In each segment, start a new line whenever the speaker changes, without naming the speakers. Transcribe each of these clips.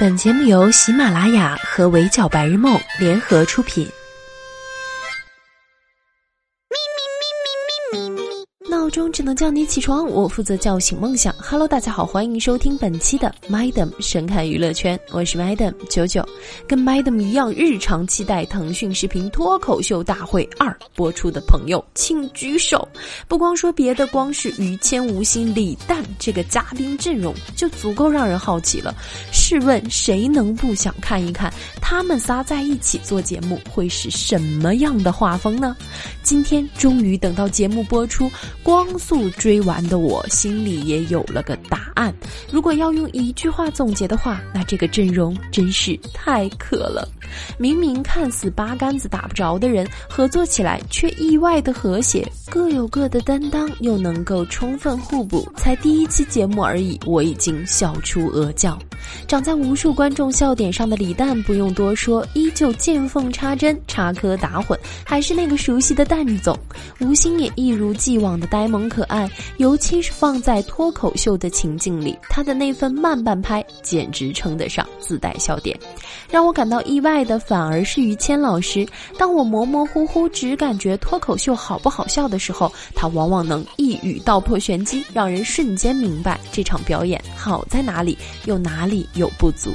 本节目由喜马拉雅和围剿白日梦联合出品。钟只能叫你起床，我负责叫醒梦想。Hello，大家好，欢迎收听本期的 Madam 神看娱乐圈，我是 Madam 九九。跟 Madam 一样，日常期待腾讯视频脱口秀大会二播出的朋友，请举手。不光说别的，光是于谦、吴昕、李诞这个嘉宾阵容就足够让人好奇了。试问谁能不想看一看他们仨在一起做节目会是什么样的画风呢？今天终于等到节目播出。光速追完的我心里也有了个答案。如果要用一句话总结的话，那这个阵容真是太可了。明明看似八竿子打不着的人，合作起来却意外的和谐，各有各的担当，又能够充分互补。才第一期节目而已，我已经笑出鹅叫。长在无数观众笑点上的李诞不用多说，依旧见缝插针、插科打诨，还是那个熟悉的蛋总。吴昕也一如既往的呆萌很可爱，尤其是放在脱口秀的情境里，他的那份慢半拍简直称得上自带笑点。让我感到意外的反而是于谦老师。当我模模糊糊只感觉脱口秀好不好笑的时候，他往往能一语道破玄机，让人瞬间明白这场表演好在哪里，又哪里有不足。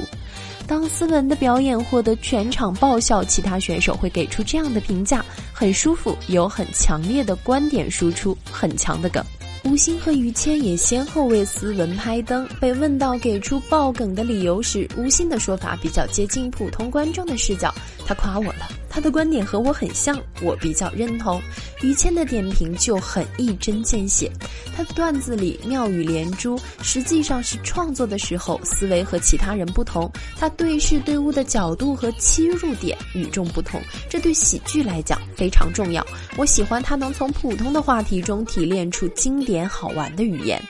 当斯文的表演获得全场爆笑，其他选手会给出这样的评价：很舒服，有很强烈的观点输出，很强的梗。吴昕和于谦也先后为斯文拍灯。被问到给出爆梗的理由时，吴昕的说法比较接近普通观众的视角，他夸我了。他的观点和我很像，我比较认同。于谦的点评就很一针见血，他的段子里妙语连珠，实际上是创作的时候思维和其他人不同，他对事对物的角度和切入点与众不同，这对喜剧来讲非常重要。我喜欢他能从普通的话题中提炼出经典好玩的语言。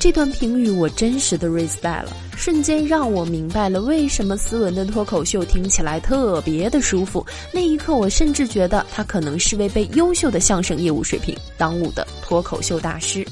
这段评语我真实的 respect 了，瞬间让我明白了为什么斯文的脱口秀听起来特别的舒服。那一刻，我甚至觉得他可能是位被优秀的相声业务水平耽误的脱口秀大师。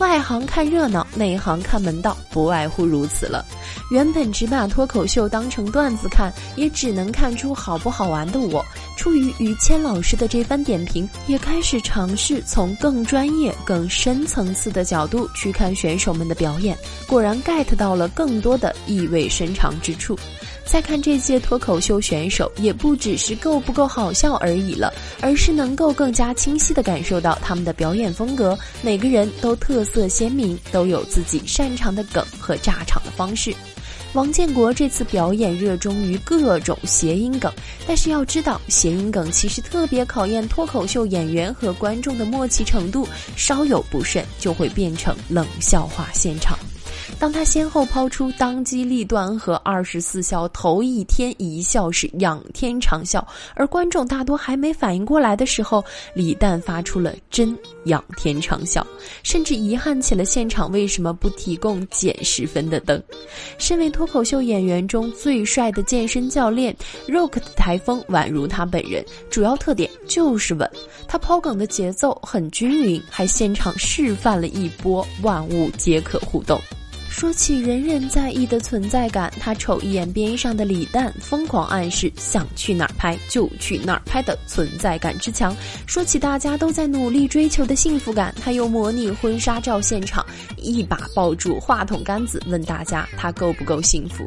外行看热闹，内行看门道，不外乎如此了。原本只把脱口秀当成段子看，也只能看出好不好玩的我，出于于谦老师的这番点评，也开始尝试从更专业、更深层次的角度去看选手们的表演。果然 get 到了更多多的意味深长之处。再看这些脱口秀选手，也不只是够不够好笑而已了，而是能够更加清晰地感受到他们的表演风格。每个人都特色鲜明，都有自己擅长的梗和炸场的方式。王建国这次表演热衷于各种谐音梗，但是要知道，谐音梗其实特别考验脱口秀演员和观众的默契程度，稍有不慎就会变成冷笑话现场。当他先后抛出当机立断和二十四孝头一天一笑是仰天长笑，而观众大多还没反应过来的时候，李诞发出了真仰天长笑，甚至遗憾起了现场为什么不提供减十分的灯。身为脱口秀演员中最帅的健身教练，Rock 的台风宛如他本人，主要特点就是稳。他抛梗的节奏很均匀，还现场示范了一波万物皆可互动。说起人人在意的存在感，他瞅一眼边上的李诞，疯狂暗示想去哪儿拍就去哪儿拍的存在感之强。说起大家都在努力追求的幸福感，他又模拟婚纱照现场，一把抱住话筒杆子，问大家他够不够幸福。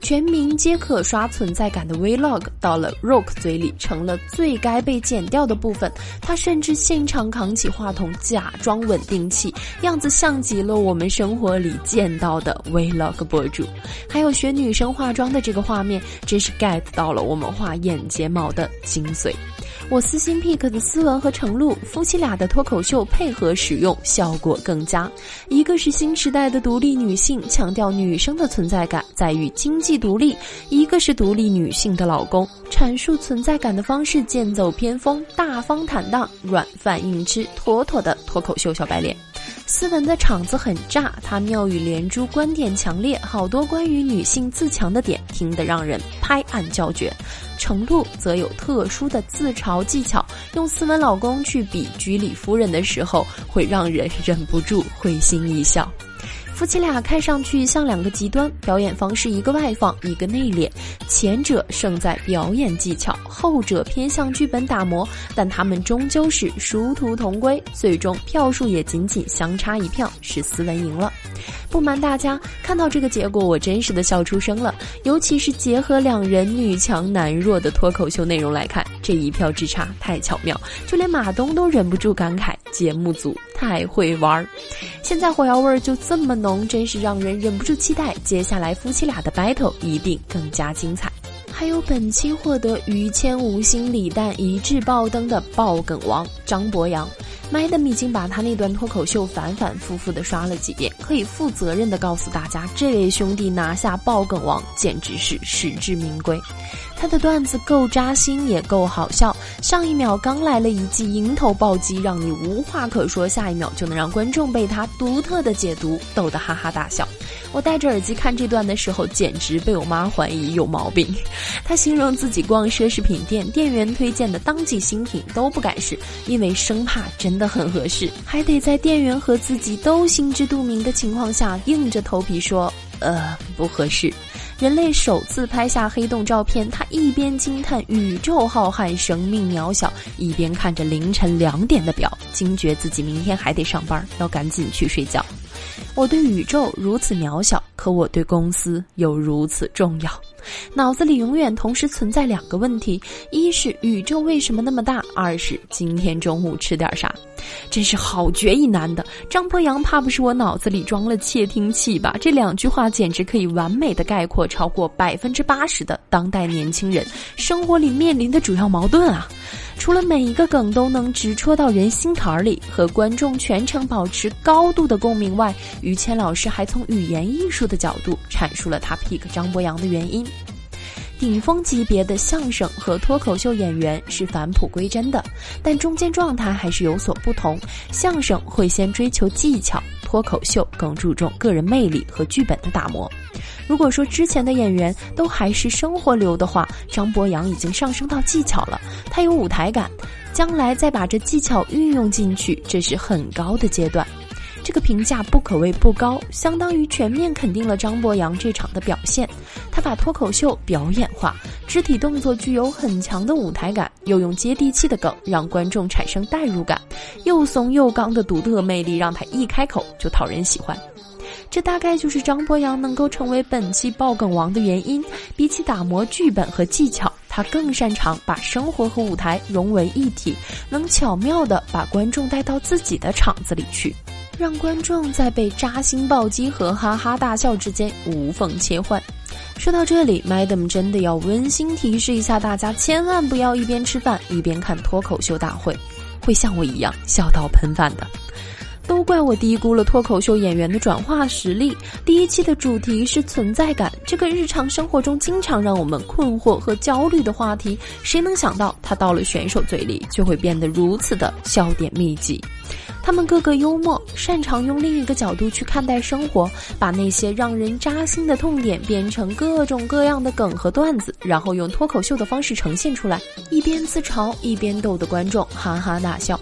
全民皆可刷存在感的 Vlog 到了 Rock 嘴里成了最该被剪掉的部分。他甚至现场扛起话筒，假装稳定器，样子像极了我们生活里见到。的 Vlog 博主，还有学女生化妆的这个画面，真是 get 到了我们画眼睫毛的精髓。我私心 pick 的思文和程璐夫妻俩的脱口秀配合使用效果更佳。一个是新时代的独立女性，强调女生的存在感在于经济独立；一个是独立女性的老公，阐述存在感的方式剑走偏锋，大方坦荡，软饭硬吃，妥妥的脱口秀小白脸。斯文的场子很炸，他妙语连珠，观点强烈，好多关于女性自强的点，听得让人拍案叫绝。程璐则有特殊的自嘲技巧，用斯文老公去比居里夫人的时候，会让人忍不住会心一笑。夫妻俩看上去像两个极端，表演方式一个外放，一个内敛。前者胜在表演技巧，后者偏向剧本打磨，但他们终究是殊途同归，最终票数也仅仅相差一票，是斯文赢了。不瞒大家，看到这个结果，我真实的笑出声了。尤其是结合两人女强男弱的脱口秀内容来看，这一票之差太巧妙，就连马东都忍不住感慨：节目组太会玩儿。现在火药味儿就这么浓，真是让人忍不住期待接下来夫妻俩的 battle 一定更加精彩。还有本期获得于谦吴昕李诞一致爆灯的爆梗王张博洋。Madam 已经把他那段脱口秀反反复复的刷了几遍，可以负责任的告诉大家，这位兄弟拿下爆梗王简直是实至名归。他的段子够扎心，也够好笑。上一秒刚来了一记迎头暴击，让你无话可说；下一秒就能让观众被他独特的解读逗得哈哈大笑。我戴着耳机看这段的时候，简直被我妈怀疑有毛病。她形容自己逛奢侈品店，店员推荐的当季新品都不敢试，因为生怕真的很合适，还得在店员和自己都心知肚明的情况下，硬着头皮说：“呃，不合适。”人类首次拍下黑洞照片，他一边惊叹宇宙浩瀚、生命渺小，一边看着凌晨两点的表，惊觉自己明天还得上班，要赶紧去睡觉。我对宇宙如此渺小，可我对公司又如此重要。脑子里永远同时存在两个问题：一是宇宙为什么那么大；二是今天中午吃点啥。真是好绝一难的。张博洋怕不是我脑子里装了窃听器吧？这两句话简直可以完美的概括超过百分之八十的当代年轻人生活里面临的主要矛盾啊！除了每一个梗都能直戳到人心坎儿里，和观众全程保持高度的共鸣外，于谦老师还从语言艺术的角度阐述了他 pick 张博洋的原因。顶峰级别的相声和脱口秀演员是返璞归真的，但中间状态还是有所不同。相声会先追求技巧，脱口秀更注重个人魅力和剧本的打磨。如果说之前的演员都还是生活流的话，张博洋已经上升到技巧了，他有舞台感，将来再把这技巧运用进去，这是很高的阶段。这个评价不可谓不高，相当于全面肯定了张博洋这场的表现。把脱口秀表演化，肢体动作具有很强的舞台感，又用接地气的梗让观众产生代入感，又怂又刚的独特魅力让他一开口就讨人喜欢。这大概就是张博洋能够成为本期爆梗王的原因。比起打磨剧本和技巧，他更擅长把生活和舞台融为一体，能巧妙地把观众带到自己的场子里去。让观众在被扎心暴击和哈哈大笑之间无缝切换。说到这里，Madam 真的要温馨提示一下大家，千万不要一边吃饭一边看脱口秀大会，会像我一样笑到喷饭的。都怪我低估了脱口秀演员的转化实力。第一期的主题是存在感，这个日常生活中经常让我们困惑和焦虑的话题，谁能想到他到了选手嘴里就会变得如此的笑点密集？他们个个幽默，擅长用另一个角度去看待生活，把那些让人扎心的痛点变成各种各样的梗和段子，然后用脱口秀的方式呈现出来，一边自嘲一边逗得观众哈哈大笑。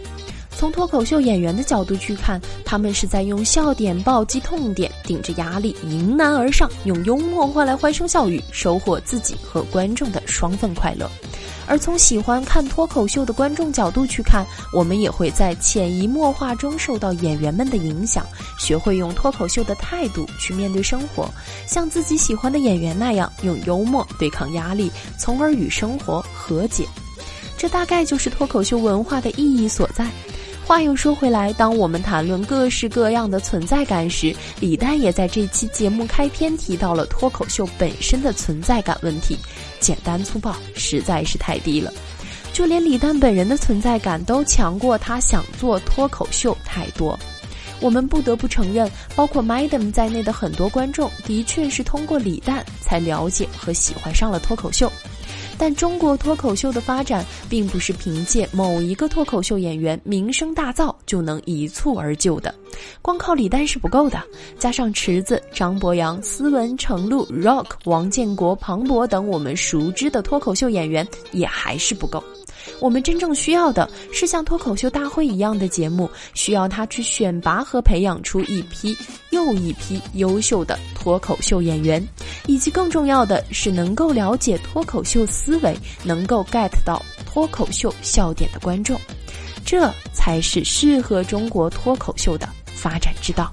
从脱口秀演员的角度去看，他们是在用笑点暴击痛点，顶着压力迎难而上，用幽默换来欢声笑语，收获自己和观众的双份快乐。而从喜欢看脱口秀的观众角度去看，我们也会在潜移默化中受到演员们的影响，学会用脱口秀的态度去面对生活，像自己喜欢的演员那样用幽默对抗压力，从而与生活和解。这大概就是脱口秀文化的意义所在。话又说回来，当我们谈论各式各样的存在感时，李诞也在这期节目开篇提到了脱口秀本身的存在感问题，简单粗暴，实在是太低了。就连李诞本人的存在感都强过他想做脱口秀太多。我们不得不承认，包括 Madam 在内的很多观众，的确是通过李诞才了解和喜欢上了脱口秀。但中国脱口秀的发展，并不是凭借某一个脱口秀演员名声大噪就能一蹴而就的，光靠李诞是不够的，加上池子、张博洋、斯文、程璐、Rock、王建国、庞博等我们熟知的脱口秀演员，也还是不够。我们真正需要的是像脱口秀大会一样的节目，需要他去选拔和培养出一批又一批优秀的脱口秀演员，以及更重要的是能够了解脱口秀思维、能够 get 到脱口秀笑点的观众，这才是适合中国脱口秀的发展之道。